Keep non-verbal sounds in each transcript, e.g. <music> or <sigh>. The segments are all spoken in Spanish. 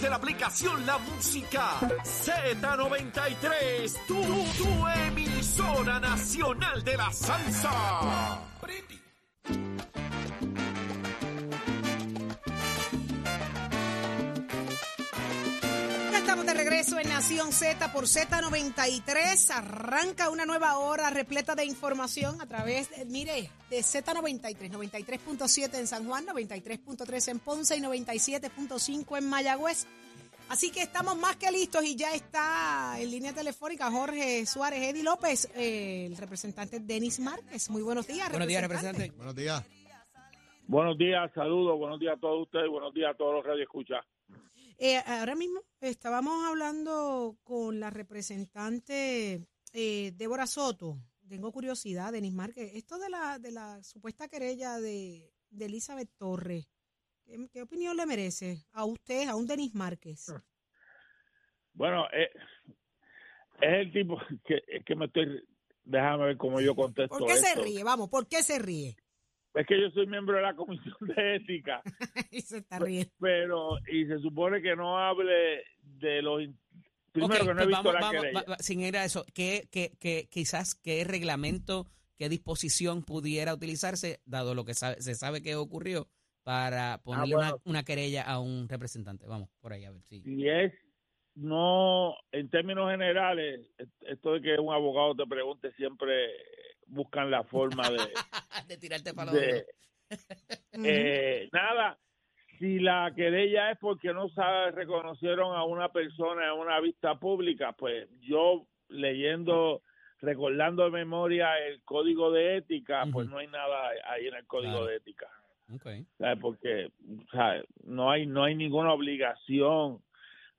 De la aplicación La Música Z93. Tu, tu emisora nacional de la salsa. Regreso en Nación Z por Z93. Arranca una nueva hora repleta de información a través, de, mire, de Z93, 93.7 en San Juan, 93.3 en Ponce y 97.5 en Mayagüez. Así que estamos más que listos y ya está en línea telefónica Jorge Suárez, Eddie López, eh, el representante Denis Márquez. Muy buenos días, Buenos días, representante. Buenos días. Buenos días, saludos, buenos días a todos ustedes, buenos días a todos los radioescuchas. Eh, ahora mismo estábamos hablando con la representante eh, Débora Soto. Tengo curiosidad, Denis Márquez. Esto de la, de la supuesta querella de, de Elizabeth Torres, ¿qué, qué opinión le merece a usted, a un Denis Márquez? Bueno, eh, es el tipo <laughs> que, es que me estoy, déjame ver cómo yo contesto ¿Por qué se ríe? Vamos, ¿por qué se ríe? Es que yo soy miembro de la Comisión de Ética, <laughs> y se está riendo. pero, y se supone que no hable de los, primero Ok, que no he pues visto vamos, la vamos, va- sin ir a eso, ¿qué, qué, qué- quizás qué reglamento, qué disposición pudiera utilizarse, dado lo que sabe- se sabe que ocurrió, para ponerle Ah, bueno. una, una querella a un representante? Vamos, por ahí a ver si. Y es, no, en términos generales, esto de que un abogado te pregunte siempre buscan la forma de... <laughs> de tirarte para los de, Eh, nada, si la querella es porque no sabe, reconocieron a una persona en una vista pública, pues yo leyendo, recordando de memoria el código de ética, pues no hay nada ahí en el código Claro. de ética. Porque ¿sabes? no hay no hay ninguna obligación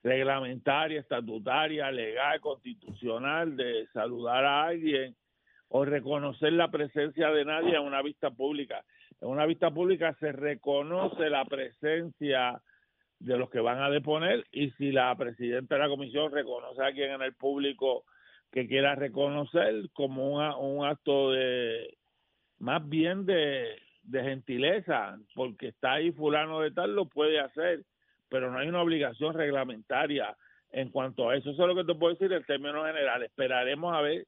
reglamentaria, estatutaria, legal, constitucional de saludar a alguien o reconocer la presencia de nadie en una vista pública. En una vista pública se reconoce la presencia de los que van a deponer y si la presidenta de la comisión reconoce a alguien en el público que quiera reconocer como un acto de más bien de, de gentileza, porque está ahí fulano de tal, lo puede hacer, pero no hay una obligación reglamentaria en cuanto a eso. Eso es lo que te puedo decir en términos generales. Esperaremos a ver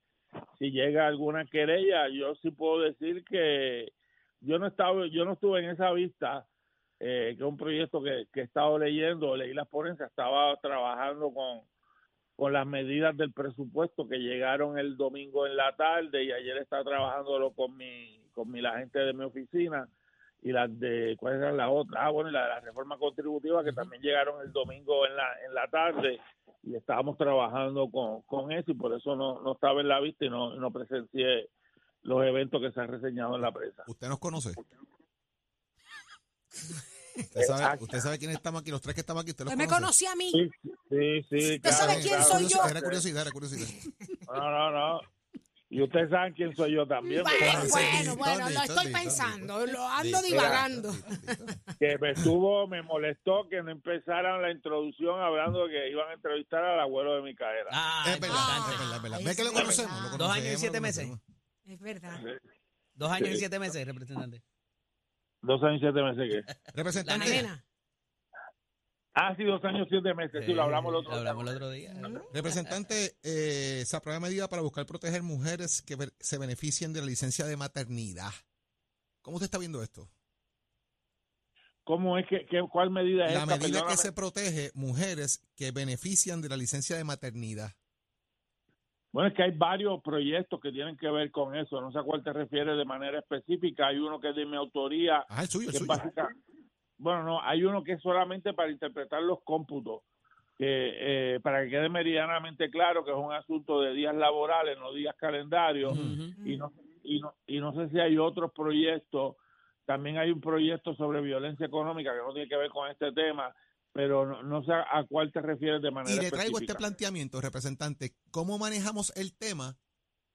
si llega alguna querella. Yo sí puedo decir que yo no estaba, yo no estuve en esa vista, eh, que es un proyecto que, que he estado leyendo, leí las ponencias, estaba trabajando con con las medidas del presupuesto que llegaron el domingo en la tarde y ayer estaba trabajándolo con mi con mi la gente de mi oficina y las de cuáles eran las otras ah bueno y la de la reforma contributiva que también llegaron el domingo en la en la tarde y estábamos trabajando con, con eso y por eso no, no estaba en la vista y no, no presencié los eventos que se han reseñado en la prensa ¿Usted nos conoce? ¿Usted sabe, usted sabe quiénes estamos aquí? Los tres que estamos aquí, ¿usted los Usted me conoce? conoció a mí. sí sí sí ¿Usted sabe quién claro. soy yo? Era curiosidad, era curiosidad. no no no y ustedes saben quién soy yo también Bueno, bueno, lo estoy pensando, lo ando divagando. que me estuvo, me molestó que no empezaran la introducción hablando de que iban a entrevistar al abuelo de Micaela. Ah, Es verdad, es verdad, es verdad. Ah, Ve que lo conocemos, lo Dos años y conocemos, siete meses. conocemos. Es verdad. Dos años y siete meses, representante. Dos años y siete meses que. La Representante, Nena. Ah, sí, dos años y siete meses, sí, lo hablamos el otro Lo día. hablamos el otro día. representante, eh, se aprueba medida para buscar proteger mujeres que se beneficien de la licencia de maternidad. ¿Cómo usted está viendo esto? ¿Cómo es que, que- cuál medida es La esta? medida que se protege mujeres que benefician de la licencia de maternidad. Bueno, es que hay varios proyectos que tienen que ver con eso. No sé a cuál te refieres de manera específica. Hay uno que es de mi autoría, Ah, el suyo, el que es suyo. básica- Bueno, no, hay uno que es solamente para interpretar los cómputos. Que, eh, para que quede meridianamente claro que es un asunto de días laborales, no días calendarios. Y no, y no y no sé si hay otros proyectos también hay un proyecto sobre violencia económica que no tiene que ver con este tema pero no, no sé a cuál te refieres de manera Y le traigo este planteamiento, representante, ¿cómo manejamos el tema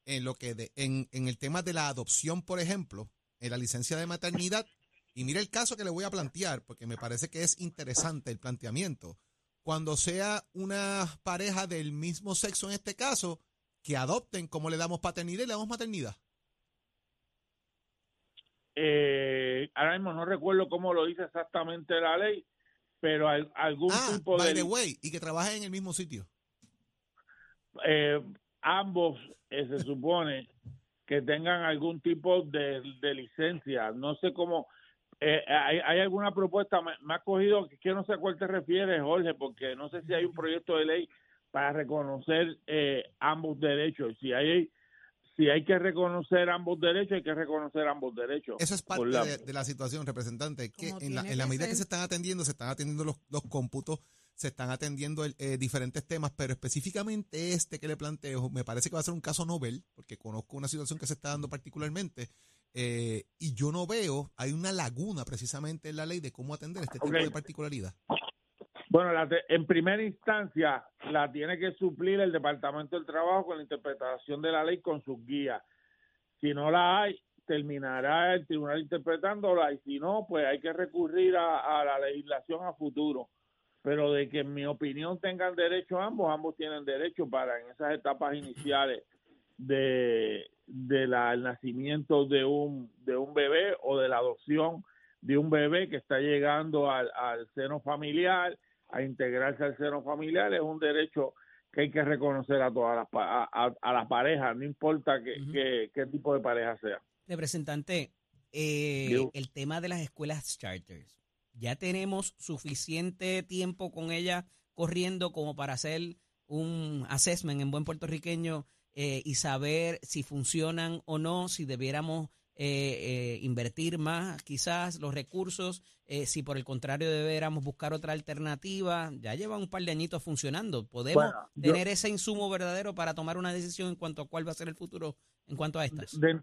en lo que de- en, en el tema de la adopción, por ejemplo, en la licencia de maternidad? Y mire el caso que le voy a plantear, porque me parece que es interesante el planteamiento. Cuando sea una pareja del mismo sexo en este caso, que adopten, ¿cómo le damos paternidad y le damos maternidad? Eh, ahora mismo no recuerdo cómo lo dice exactamente la ley, pero al- algún Ah, tipo by de the way, y que trabajen en el mismo sitio. eh, ambos eh, se supone que tengan algún tipo de, de licencia. No sé cómo. Eh, hay, hay alguna propuesta? Me, me ha cogido que no sé a cuál te refieres, Jorge, porque no sé si hay un proyecto de ley para reconocer eh, ambos derechos. Si hay si hay que reconocer ambos derechos, hay que reconocer ambos derechos. Eso es parte la- de, de la situación, representante, que en la, en la medida que se están atendiendo, se están atendiendo los, los cómputos, se están atendiendo el- eh, diferentes temas, pero específicamente este que le planteo, me parece que va a ser un caso novel, porque conozco una situación que se está dando particularmente, eh, y yo no veo, hay una laguna precisamente en la ley de cómo atender este tipo de particularidad. Bueno, la te- en primera instancia la tiene que suplir el Departamento del Trabajo con la interpretación de la ley con sus guías. Si no la hay, terminará el tribunal interpretándola y si no, pues hay que recurrir a, a la legislación a futuro. Pero de que en mi opinión tengan derecho ambos, ambos tienen derecho para en esas etapas iniciales de, de la, el nacimiento de un, de un bebé o de la adopción de un bebé que está llegando al, al seno familiar, a integrarse al seno familiar, es un derecho que hay que reconocer a todas las a, a, a las parejas, no importa Ujú. que- qué tipo de pareja sea. Representante, eh, el tema de las escuelas charters. Ya tenemos suficiente tiempo con ellas corriendo como para hacer un assessment en buen puertorriqueño eh, y saber si funcionan o no, si debiéramos eh, eh, invertir más quizás los recursos, eh, si por el contrario debiéramos buscar otra alternativa. Ya lleva un par de añitos funcionando. ¿Podemos Bueno, yo- tener ese insumo verdadero para tomar una decisión en cuanto a cuál va a ser el futuro en cuanto a estas? De,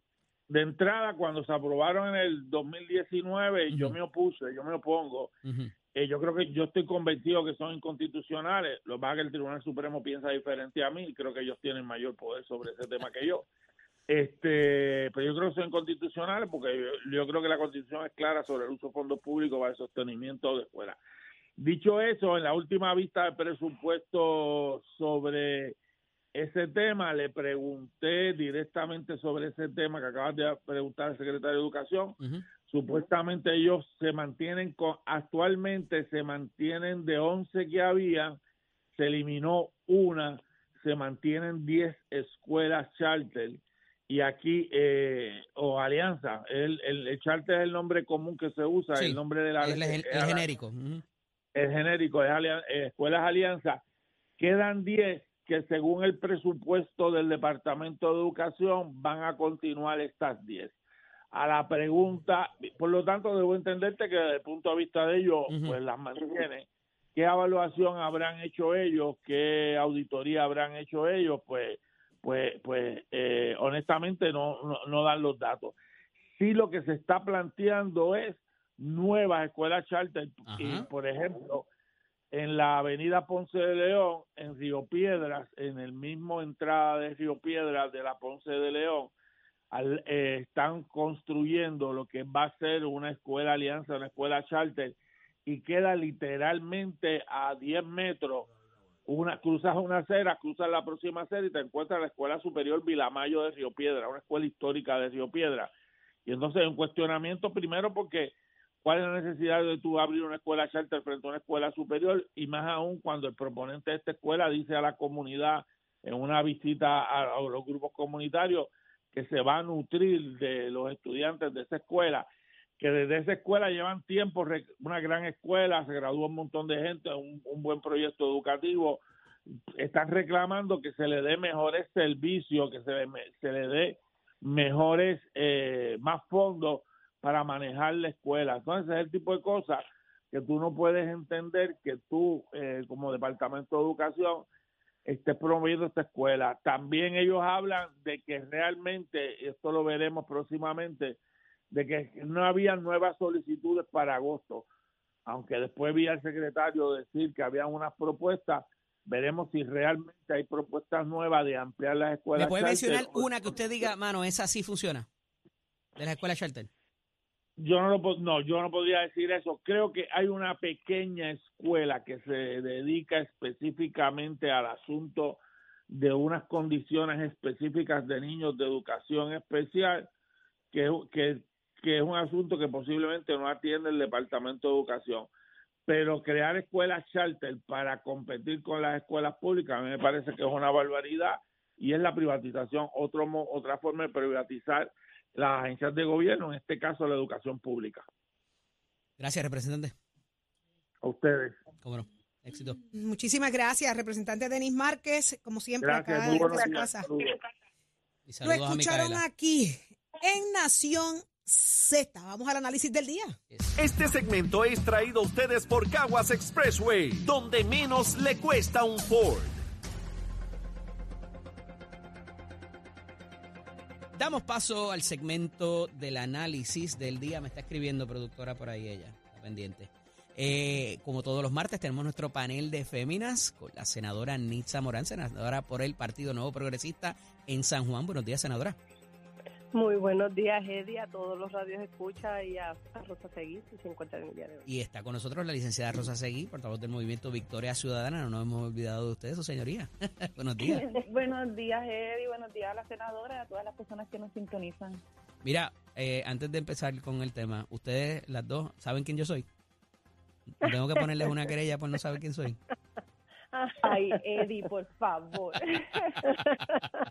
de entrada, cuando se aprobaron en el 2019, yo Ujú. me opuse, yo me opongo. Eh, yo creo que yo estoy convencido que son inconstitucionales. Lo es que el Tribunal Supremo piensa diferente a mí creo que ellos tienen mayor poder sobre ese tema que yo. Este, pero yo creo que son inconstitucionales porque yo, creo que la Constitución es clara sobre el uso de fondos públicos para el sostenimiento de escuelas. Dicho eso, en la última vista de presupuesto sobre ese tema, le pregunté directamente sobre ese tema que acabas de preguntar al secretario de Educación. Supuestamente ellos se mantienen con actualmente se mantienen de 11 que había se eliminó una se mantienen 10 escuelas charter. Y aquí eh, o alianza el, el, el charter es el nombre común que se usa Sí, el nombre de la El, el- genérico. el genérico es alian- eh, escuelas alianza. Quedan 10 que según el presupuesto del departamento de educación van a continuar estas 10 a la pregunta, por lo tanto debo entenderte que desde el punto de vista de ellos, pues las mantiene. ¿Qué evaluación habrán hecho ellos? ¿Qué auditoría habrán hecho ellos? Pues, pues, pues, eh, honestamente no, no, no dan los datos. Sí lo que se está planteando es nuevas escuelas charter. Y, por ejemplo, en la avenida Ponce de León, en Río Piedras, en el mismo entrada de Río Piedras de la Ponce de León, al- eh, están construyendo lo que va a ser una escuela alianza, una escuela charter, y queda literalmente a 10 metros. Una, cruzas una acera, cruzas la próxima acera y te encuentras la Escuela Superior Vilamayo de Río Piedra, una escuela histórica de Río Piedra. Y entonces un cuestionamiento primero porque cuál es la necesidad de tú abrir una escuela charter frente a una escuela superior y más aún cuando el proponente de esta escuela dice a la comunidad en una visita a, a los grupos comunitarios que se va a nutrir de los estudiantes de esa escuela, que desde esa escuela llevan tiempo, una gran escuela, se graduó un montón de gente, un, un buen proyecto educativo, están reclamando que se le dé mejores servicios, que se le, se le dé mejores, eh, más fondos para manejar la escuela. Entonces, es el tipo de cosas que tú no puedes entender que tú, eh, como Departamento de Educación, estés promoviendo esta escuela. También ellos hablan de que realmente, esto lo veremos próximamente, de que no había nuevas solicitudes para agosto. aunque después vi al secretario decir que había unas propuestas, veremos si realmente hay propuestas nuevas de ampliar las escuelas. ¿Me puede charter mencionar una que usted diga, mano, esa sí funciona? De la escuela charter. Yo no, lo, no, yo no podría decir eso. Creo que hay una pequeña escuela que se dedica específicamente al asunto de unas condiciones específicas de niños de educación especial, que, que, que es un asunto que posiblemente no atiende el Departamento de Educación. Pero crear escuelas charter para competir con las escuelas públicas a mí me parece que es una barbaridad y es la privatización, otro, otra forma de privatizar las agencias de gobierno, en este caso la educación pública. Gracias, representante. A ustedes. Cómo no. Éxito. Muchísimas gracias, representante Denis Márquez, como siempre Gracias, acá en esta días. casa. Y Lo a escucharon aquí en Nación Z. Vamos al análisis del día. Este segmento es traído a ustedes por Caguas Expressway, donde menos le cuesta un Ford. Damos paso al segmento del análisis del día. Me está escribiendo productora por ahí ella, pendiente. Eh, como todos los martes tenemos nuestro panel de féminas con la senadora Nitza Morán, senadora por el Partido Nuevo Progresista en San Juan. Buenos días, senadora. Muy buenos días, Eddie, a todos los radios escucha y a, a Rosa Seguí, si se encuentra en el día de hoy. Y está con nosotros la licenciada Rosa Seguí, portavoz del movimiento Victoria Ciudadana. No nos hemos olvidado de ustedes, su señoría. <laughs> Buenos días. <laughs> Buenos días, Eddie. Buenos días a la senadora y a todas las personas que nos sintonizan. Mira, eh, antes de empezar con el tema, ustedes las dos saben quién yo soy. ¿No Tengo que ponerles una querella por no saber quién soy. <laughs> Ay, Eddie, por favor. <laughs>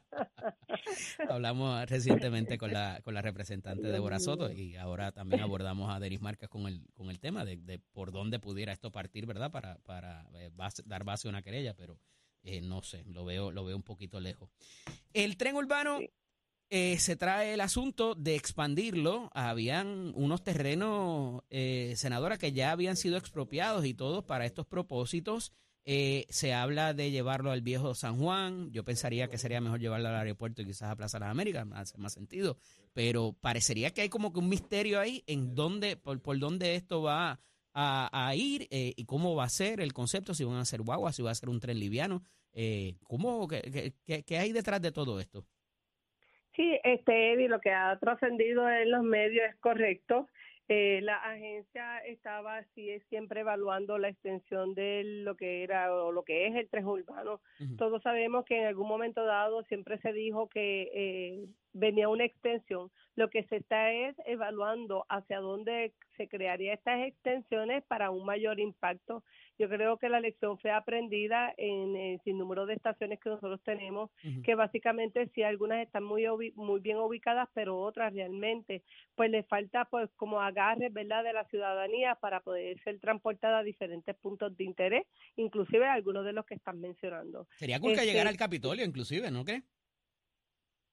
Hablamos recientemente con la, con la representante Débora Soto y ahora también abordamos a Denis Márquez con el, con el tema de, de por dónde pudiera esto partir, ¿verdad? Para, para eh, base- dar base a una querella, pero eh, no sé, lo veo, lo veo un poquito lejos. El tren urbano eh, se trae el asunto de expandirlo. Habían unos terrenos, eh, senadora, que ya habían sido expropiados y todos para estos propósitos. Eh, se habla de llevarlo al viejo San Juan. Yo pensaría que sería mejor llevarlo al aeropuerto y quizás a Plaza Las Américas, hace más sentido. Pero parecería que hay como que un misterio ahí en dónde, por, por dónde esto va a, ir eh, y cómo va a ser el concepto, si van a ser guaguas, si va a ser un tren liviano. Eh, ¿cómo, qué- qué- qué hay detrás de todo esto? Sí, este, Eddie, lo que ha trascendido en los medios es correcto. Eh, la agencia estaba así siempre evaluando la extensión de lo que era o lo que es el tren urbano. Todos sabemos que en algún momento dado siempre se dijo que eh, venía una extensión. Lo que se está es evaluando hacia dónde se crearía estas extensiones para un mayor impacto. Yo creo que la lección fue aprendida en el sinnúmero de estaciones que nosotros tenemos que básicamente sí algunas están muy muy bien ubicadas pero otras realmente pues les falta pues como agarre verdad de la ciudadanía para poder ser transportada a diferentes puntos de interés inclusive algunos de los que están mencionando Sería cool que Este- llegara al Capitolio, inclusive, ¿no crees?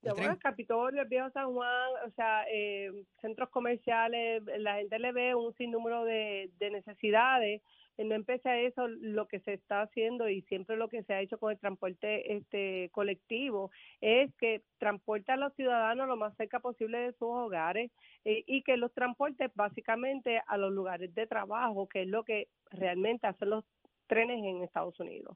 Ya, bueno, el Capitolio, el Viejo San Juan, o sea, eh, centros comerciales, la gente le ve un sinnúmero de, de necesidades. Eh, No empecé a eso lo que se está haciendo y siempre lo que se ha hecho con el transporte este colectivo es que transporte a los ciudadanos lo más cerca posible de sus hogares eh, y que los transporte básicamente a los lugares de trabajo, que es lo que realmente hacen los trenes en Estados Unidos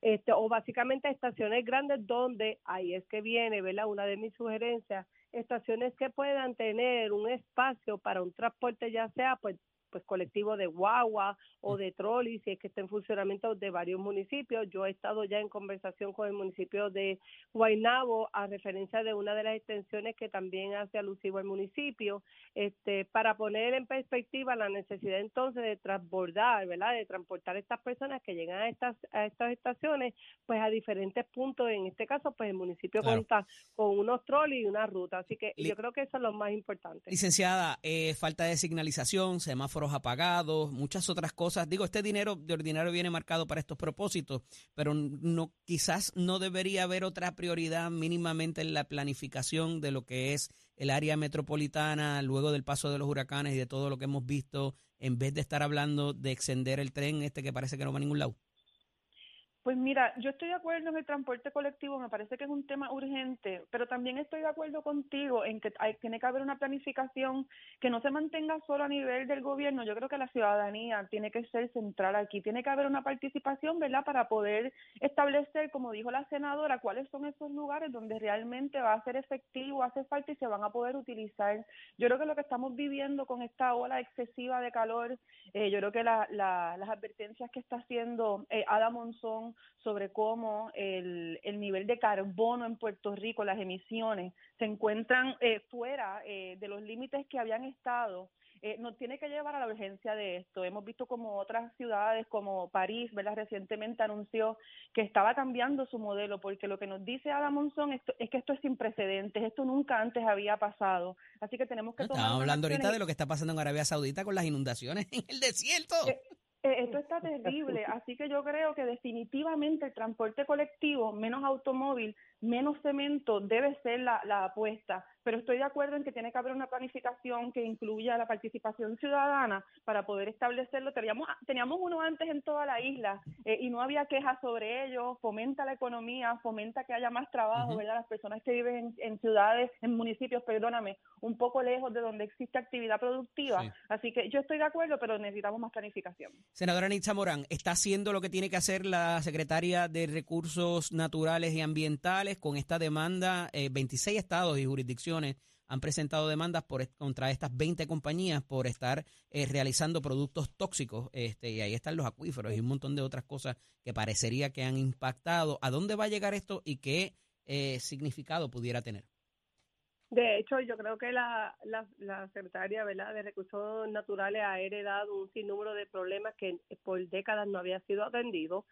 este, o básicamente estaciones grandes donde, ahí es que viene, ¿verdad? Una de mis sugerencias, estaciones que puedan tener un espacio para un transporte, ya sea pues pues colectivo de guagua o de trolley, si es que está en funcionamiento de varios municipios. Yo he estado ya en conversación con el municipio de Guaynabo a referencia de una de las extensiones que también hace alusivo al municipio, este, para poner en perspectiva la necesidad entonces de transbordar, ¿verdad? De transportar a estas personas que llegan a estas, a estas estaciones, pues a diferentes puntos. En este caso, pues el municipio Claro. cuenta con unos trolleys y una ruta. Así que Li- yo creo que eso es lo más importante. Licenciada, eh, falta de signalización, apagados, muchas otras cosas. Digo, este dinero de ordinario viene marcado para estos propósitos, pero no, quizás no debería haber otra prioridad mínimamente en la planificación de lo que es el área metropolitana luego del paso de los huracanes y de todo lo que hemos visto, en vez de estar hablando de extender el tren este que parece que no va a ningún lado. Pues mira, yo estoy de acuerdo en el transporte colectivo, me parece que es un tema urgente, pero también estoy de acuerdo contigo en que hay, tiene que haber una planificación que no se mantenga solo a nivel del gobierno. Yo creo que la ciudadanía tiene que ser central aquí, tiene que haber una participación, ¿verdad?, para poder establecer, como dijo la senadora, cuáles son esos lugares donde realmente va a ser efectivo, hace falta y se van a poder utilizar. Yo creo que lo que estamos viviendo con esta ola excesiva de calor, eh, yo creo que la, la, las advertencias que está haciendo eh, Ada Monzón sobre cómo el, el, nivel de carbono en Puerto Rico, las emisiones, se encuentran eh, fuera eh, de los límites que habían estado. Eh, nos tiene que llevar a la urgencia de esto. Hemos visto como otras ciudades, como París, ¿verdad? recientemente anunció que estaba cambiando su modelo, porque lo que nos dice Adam Monzón es, es que esto es sin precedentes, esto nunca antes había pasado. Así que tenemos que tomar. Estamos hablando ahorita de lo que está pasando en Arabia Saudita con las inundaciones en el desierto. Eh, esto está terrible, así que yo creo que definitivamente el transporte colectivo, menos automóvil, menos cemento, debe ser la, la, apuesta. Pero estoy de acuerdo en que tiene que haber una planificación que incluya la participación ciudadana para poder establecerlo. Teníamos, teníamos uno antes en toda la isla eh, y no había quejas sobre ello. Fomenta la economía, fomenta que haya más trabajo, uh -huh. ¿verdad? Las personas que viven en, en, ciudades, en municipios, perdóname, un poco lejos de donde existe actividad productiva. Sí. Así que yo estoy de acuerdo, pero necesitamos más planificación. Senadora Nitza Morán, ¿está haciendo lo que tiene que hacer la secretaria de Recursos Naturales y Ambientales? Con esta demanda, eh, 26 estados y jurisdicciones han presentado demandas por, contra estas 20 compañías por estar eh, realizando productos tóxicos. Este, y ahí están los acuíferos y un montón de otras cosas que parecería que han impactado. ¿A dónde va a llegar esto y qué eh, significado pudiera tener? De hecho, yo creo que la, la, secretaria de Recursos Naturales ha heredado un sinnúmero de problemas que por décadas no había sido atendido.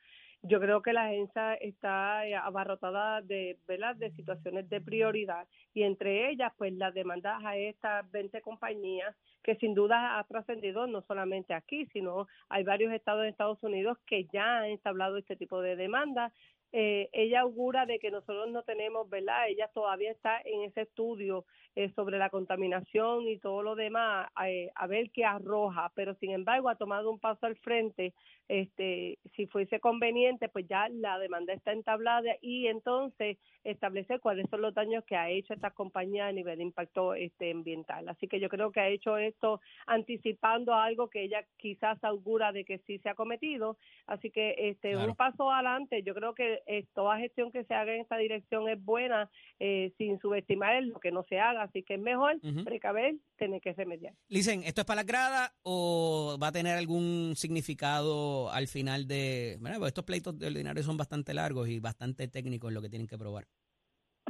Yo creo que la agencia está abarrotada de, ¿verdad? de situaciones de prioridad y entre ellas, pues las demandas a estas 20 compañías que sin duda ha trascendido no solamente aquí, sino hay varios estados de Estados Unidos que ya han entablado este tipo de demandas eh, ella augura de que nosotros no tenemos, ¿verdad? Ella todavía está en ese estudio eh, sobre la contaminación y todo lo demás, eh, a ver qué arroja, pero sin embargo ha tomado un paso al frente. Este, si fuese conveniente, pues ya la demanda está entablada y entonces establecer cuáles son los daños que ha hecho esta compañía a nivel de impacto este, ambiental. Así que yo creo que ha hecho esto anticipando algo que ella quizás augura de que sí se ha cometido. Así que este claro. un paso adelante, yo creo que eh, toda gestión que se haga en esta dirección es buena eh, sin subestimar lo que no se haga, así que es mejor uh -huh. precaver, tener que remediar. Dicen, ¿esto es para la grada o va a tener algún significado al final de... Bueno, pues estos pleitos de ordinario son bastante largos y bastante técnicos lo que tienen que probar.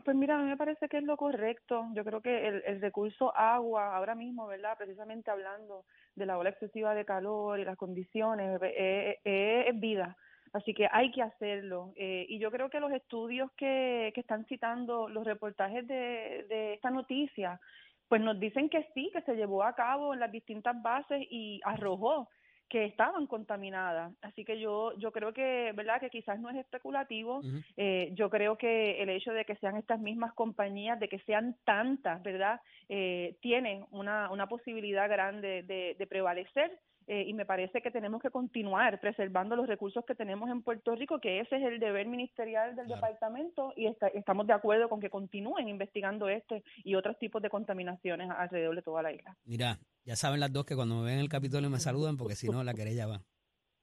Pues mira, a mí me parece que es lo correcto. Yo creo que el, el, recurso agua, ahora mismo, ¿verdad? Precisamente hablando de la ola excesiva de calor y las condiciones, es, es, es vida. Así que hay que hacerlo. Eh, y yo creo que los estudios que, que están citando, los reportajes de, de esta noticia, pues nos dicen que sí, que se llevó a cabo en las distintas bases y arrojó que estaban contaminadas. Así que yo yo creo que, ¿verdad? Que quizás no es especulativo. Uh -huh. eh, yo creo que el hecho de que sean estas mismas compañías, de que sean tantas, ¿verdad? Eh, tiene una, una posibilidad grande de, de prevalecer. Eh, y me parece que tenemos que continuar preservando los recursos que tenemos en Puerto Rico, que ese es el deber ministerial del claro. departamento y está, estamos de acuerdo con que continúen investigando este y otros tipos de contaminaciones alrededor de toda la isla. Mira, ya saben las dos que cuando me ven en el Capitolio me saludan porque si no la querella va.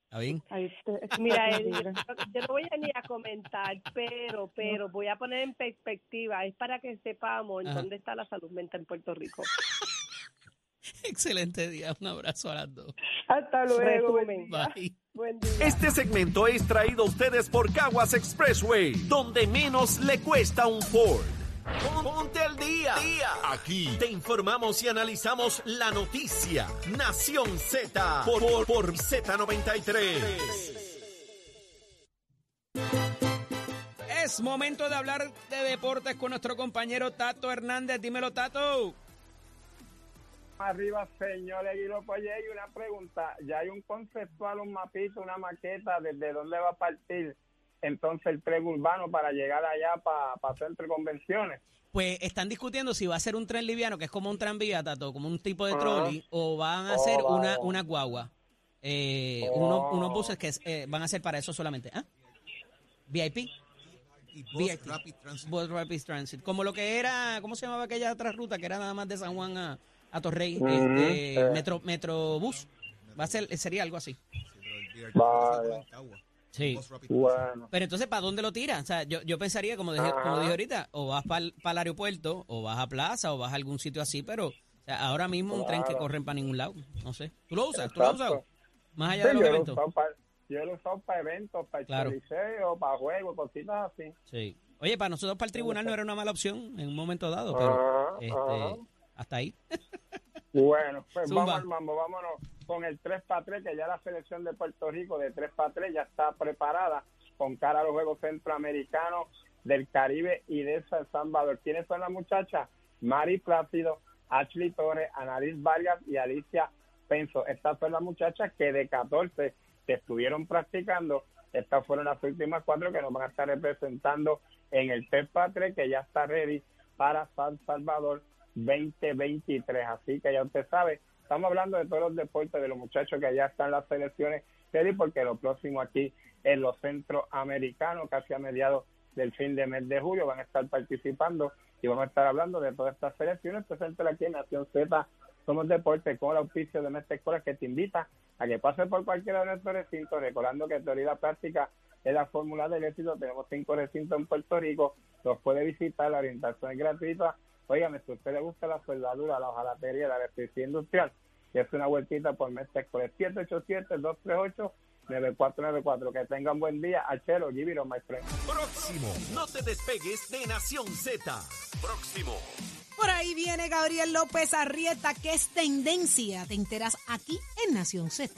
¿Está bien? <laughs> Mira, Eddie, yo no voy a ni a comentar, pero, pero voy a poner en perspectiva, es para que sepamos en dónde está la salud mental en Puerto Rico. <laughs> <laughs> Excelente día, un abrazo a las dos. Hasta luego. Bye. Buen día. Este segmento es traído a ustedes por Caguas Expressway, donde menos le cuesta un Ford. Ponte al día. Aquí te informamos y analizamos la noticia. Nación Z por, por, por Z93. Es momento de hablar de deportes con nuestro compañero Tato Hernández. Dímelo, Tato. Arriba, señores, y una pregunta. Ya hay un conceptual, un mapito, una maqueta desde dónde va a partir entonces el tren urbano para llegar allá para pa hacer entre convenciones. Pues están discutiendo si va a ser un tren liviano, que es como un tranvía, Tato, como un tipo de trolley, uh -huh. o van a hacer oh, una, una guagua. Eh, oh. unos, unos buses que eh, van a ser para eso solamente. ¿eh? VIP. Y Bus VIP. Rapid Transit. Bus Rapid Transit. Como lo que era, ¿cómo se llamaba aquella otra ruta que era nada más de San Juan a, a Torrey? Este, eh. Metro, Metrobús. Va a ser, sería algo así. El Cagua. Sí. Bueno, Pero entonces, ¿para dónde lo tiras? O sea, yo, yo pensaría, como dije, como dije ahorita, o vas para el aeropuerto, o vas a plaza, o vas a algún sitio así, pero o sea, ahora mismo un tren que corren para ningún lado. No sé. ¿Tú lo usas? ¿Tú lo has Exacto. usado? Más allá Sí, de los yo, eventos. yo lo usado para eventos, para el Claro. choliseo, para juegos, cositas así. Sí. Oye, para nosotros, para el tribunal no era una mala opción en un momento dado, pero Ajá, este, ajá. Hasta ahí. Bueno, pues Zumba. vamos al mambo, vámonos con el 3 para 3, que ya la selección de Puerto Rico de 3 para 3 ya está preparada con cara a los Juegos Centroamericanos del Caribe y de San Salvador. ¿Quiénes son las muchachas? Mari Plácido, Ashley Torres, Annalise Vargas y Alicia Penso. Estas son las muchachas que de 14 que estuvieron practicando, estas fueron las últimas cuatro que nos van a estar representando en el 3 para 3, que ya está ready para San Salvador 2023. Así que ya usted sabe, estamos hablando de todos los deportes, de los muchachos que ya están las selecciones porque lo próximo aquí en los centroamericanos, casi a mediados del fin de mes de julio, van a estar participando y vamos a estar hablando de todas estas selecciones presentes aquí en Nación Z. Somos Deportes con el auspicio de nuestra escuela que te invita a que pases por cualquiera de nuestros recintos, recordando que teoría y práctica es la fórmula del éxito. Tenemos cinco recintos en Puerto Rico, los puede visitar, la orientación es gratuita. Óigame, si usted le gusta la soldadura, la hojalatería, la electricidad industrial, que es una vueltita por nuestra escuela. 787-238-9494. Que tengan buen día. Achero, Gibiro, my friend. Próximo. No te despegues de Nación Z. Próximo. Por ahí viene Gabriel López Arrieta, que es tendencia. Te enteras aquí en Nación Z.